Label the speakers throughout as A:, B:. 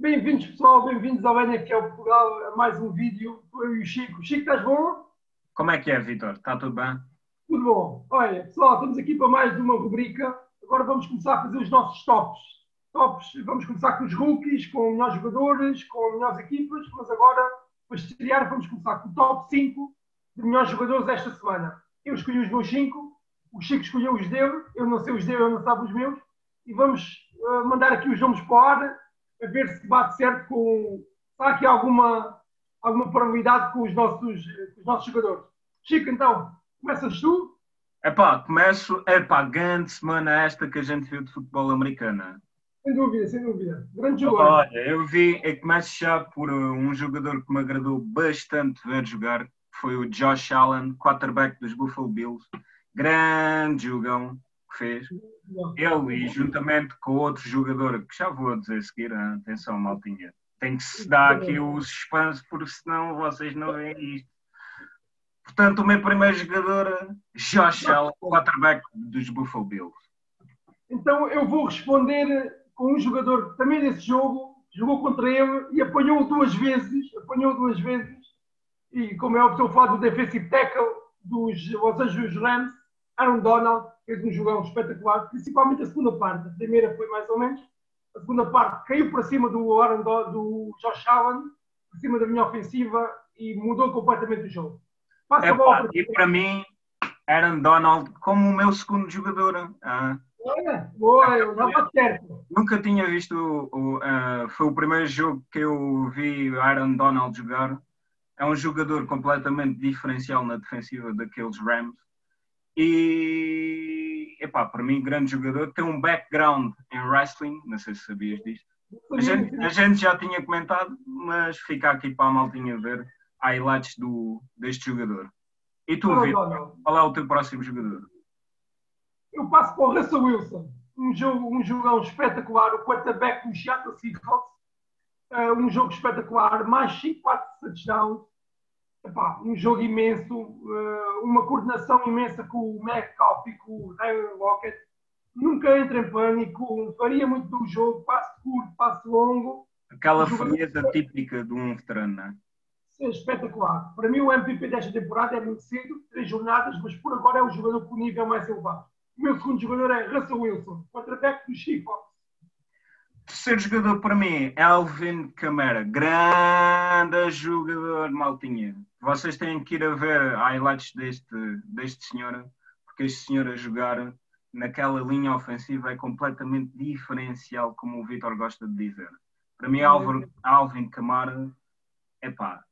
A: Bem-vindos, pessoal, bem-vindos ao NFL Portugal, a mais um vídeo. Eu e o Chico. Chico, estás bom?
B: Como é que é, Vitor? Está tudo bem?
A: Tudo bom. Olha, pessoal, estamos aqui para mais uma rubrica. Agora vamos começar a fazer os nossos tops. Tops, vamos começar com os rookies, com melhores jogadores, com melhores equipas, mas agora, para estrear, vamos começar com o top 5 de melhores jogadores esta semana. Eu escolhi os meus 5, o Chico escolheu os dele, eu não sei os dele, eu não sabe os meus, e vamos uh, mandar aqui os nomes para o ar a ver se bate certo com. Há aqui alguma, alguma probabilidade com os, nossos, com os nossos jogadores. Chico, então, começas tu?
B: Epá, começo. Epá, grande semana esta que a gente viu de futebol americano.
A: Sem dúvida, sem dúvida. Grande jogador.
B: Olha, eu vi, eu começo já por uh, um jogador que me agradou bastante ver jogar, que foi o Josh Allen, quarterback dos Buffalo Bills. Grande jogão que fez. Ele, e juntamente com outro jogador, que já vou dizer a seguir, atenção, maltinha, tem que se dar aqui o suspense, porque senão vocês não veem isto. Portanto, o meu primeiro jogador, Josh Allen, quarterback dos Buffalo Bills.
A: Então eu vou responder com um jogador também desse jogo, jogou contra ele e apanhou duas vezes, apanhou duas vezes, e como é óbvio, estou a falar do defensive tackle dos Los Angeles Rams, Aaron Donald, fez um jogão espetacular, principalmente a segunda parte. A primeira foi mais ou menos. A segunda parte caiu para cima do, Aaron do, do Josh Allen, por cima da minha ofensiva e mudou completamente o jogo.
B: Passa é, a bola para e para mim, Aaron Donald como o meu segundo jogador. Ah,
A: Olha, boa, dava certo.
B: Nunca tinha visto, o, uh, foi o primeiro jogo que eu vi Aaron Donald jogar. É um jogador completamente diferencial na defensiva daqueles Rams. E, epá, para mim, grande jogador. Tem um background em wrestling, não sei se sabias disto. A gente, a gente já tinha comentado, mas fica aqui para a maltinha ver highlights do, deste jogador. E tu, oh, Vitor, qual é o teu próximo jogador?
A: Eu passo para o Russell Wilson. Um jogo, um jogão espetacular, o quarterback do Seattle Seahawks. Uh, um jogo espetacular, mais 5, 4 touchdowns epá, um jogo imenso, uh, uma coordenação imensa com o Metcalf e com o Tyler Lockett. Nunca entra em pânico, faria muito do jogo, passo curto, passo longo.
B: Aquela frieza típica de um veterano, não é?
A: Sim, espetacular. Para mim, o MVP desta temporada é muito cedo, três jornadas, mas por agora é o jogador com o nível mais elevado. O meu segundo jogador é Russell Wilson, contra-ataque do Chico.
B: Terceiro jogador para mim, Alvin Kamara. Grande jogador, maltinha. Vocês têm que ir a ver highlights deste, deste senhor, porque este senhor a jogar naquela linha ofensiva é completamente diferencial, como o Vitor gosta de dizer. Para mim, Alvin, Alvin Kamara, é pá,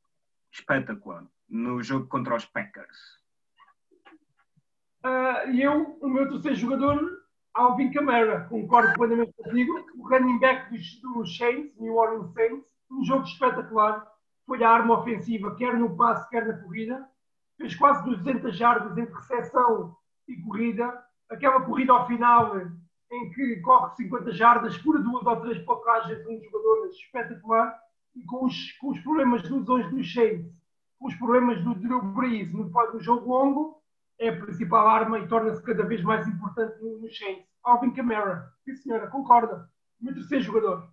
B: espetacular. No jogo contra os Packers.
A: Uh, e eu, o meu terceiro jogador, Alvin Kamara, concordo plenamente contigo, o running back dos, dos Saints, New Orleans Saints, um jogo espetacular, foi a arma ofensiva, quer no passe, quer na corrida, fez quase 200 jardas entre recepção e corrida, aquela corrida ao final em que corre 50 jardas por duas ou três placagens, um jogador espetacular, e com os, com os problemas de lesões dos Saints, com os problemas do Drew Brees no, no jogo longo, é a principal arma e torna-se cada vez mais importante no Saints. Alvin Kamara. Sim, senhora, concorda. O meu terceiro jogador.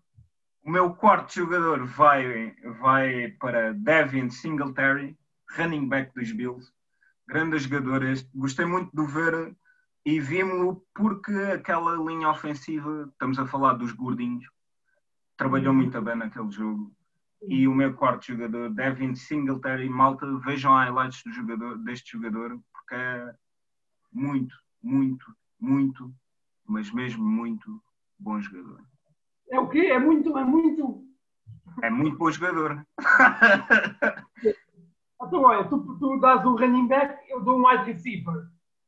B: O meu quarto jogador vai, vai para Devin Singletary, running back dos Bills. Grande jogador este. Gostei muito de ver e vimos-lo porque aquela linha ofensiva, estamos a falar dos gordinhos, trabalhou uhum. muito bem naquele jogo. E o meu quarto jogador, Devin Singletary, malta, vejam highlights do jogador, deste jogador, porque é muito, muito, muito mas mesmo muito bom jogador.
A: É o quê? É muito, é muito.
B: É muito bom jogador.
A: então, olha, tu, tu dás um running back, eu dou um wide receiver.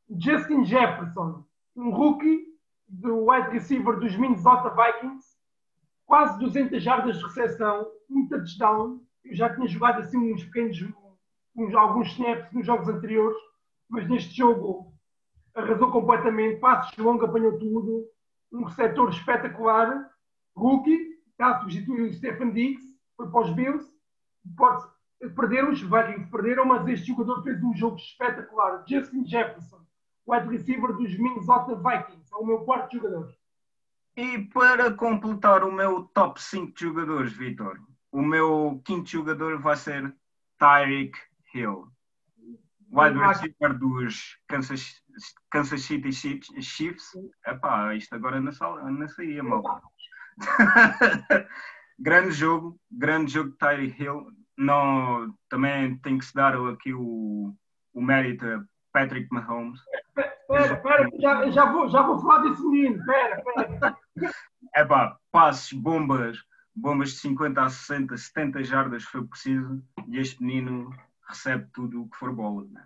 A: Justin Jefferson, um rookie do wide receiver dos Minnesota Vikings, quase 200 jardas de recepção, um touchdown. Eu já tinha jogado assim uns pequenos, uns, alguns snaps nos jogos anteriores, mas neste jogo arrasou completamente, passos longo, apanhou tudo, um receptor espetacular, rookie, está a substituir o Stephen Diggs, foi para os Bills, pode perder os Vikings perderam, mas este jogador fez um jogo espetacular. Justin Jefferson, wide receiver dos Minnesota Vikings, é o meu quarto jogador.
B: E para completar o meu top 5 de jogadores, Vitor, o meu quinto jogador vai ser Tyreek Hill. Wide receiver dos Kansas, Kansas City Chiefs. Epá, isto agora não, não saía mal. grande jogo, grande jogo de Tyreek Hill. Não, também tem que se dar aqui o, o mérito a Patrick Mahomes.
A: Espera, espera, já, já, vou, já vou falar desse menino. Espera, espera.
B: É pá, passes, bombas, bombas de 50 a 60, 70 jardas foi preciso e este menino recebe tudo o que for bola. Né?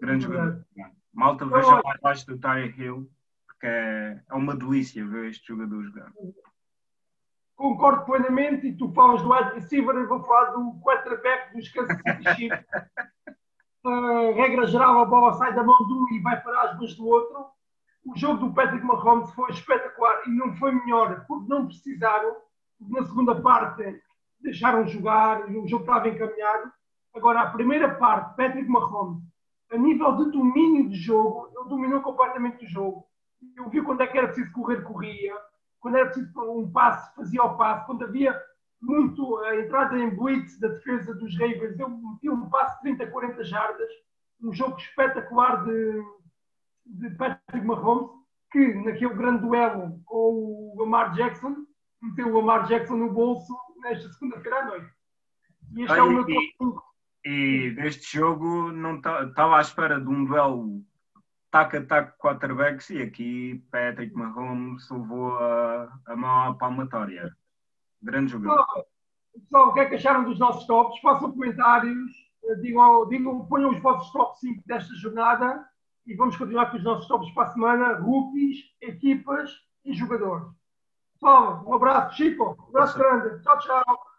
B: Grande jogador. Malta, veja lá abaixo do Tyre Hill, porque é, é uma delícia ver este jogador jogar.
A: Concordo plenamente e tu falas do wide receiver, eu vou falar do quarterback dos Kansas City Chiefs. uh, regra geral, a bola sai da mão de um e vai para as mãos do outro. O jogo do Patrick Mahomes foi espetacular e não foi melhor porque não precisaram. Na segunda parte deixaram jogar, o jogo estava encaminhado. Agora, a primeira parte, Patrick Mahomes, a nível de domínio de jogo, ele dominou completamente o jogo. Eu vi quando é que era preciso correr, corria. Quando era preciso um passe, fazia o passe. Quando havia muito a entrada em blitz da defesa dos Ravens, eu meti um passe de 30, 40 jardas. Um jogo espetacular de, de Patrick Mahomes, que naquele grande duelo com o Lamar Jackson, meteu o Lamar Jackson no bolso nesta segunda-feira à noite.
B: E este é o meu top 5. E deste jogo não estava à espera de um duelo tac-a-tac quarterbacks e aqui Patrick Mahomes levou a, a mão à palmatória. Grande jogador.
A: Pessoal, o que é que acharam dos nossos tops? Façam comentários, digam, digam, ponham os vossos top 5 desta jornada e vamos continuar com os nossos tops para a semana, rookies, equipas e jogadores. Pessoal, um abraço, Chico, um abraço grande. Tchau, tchau.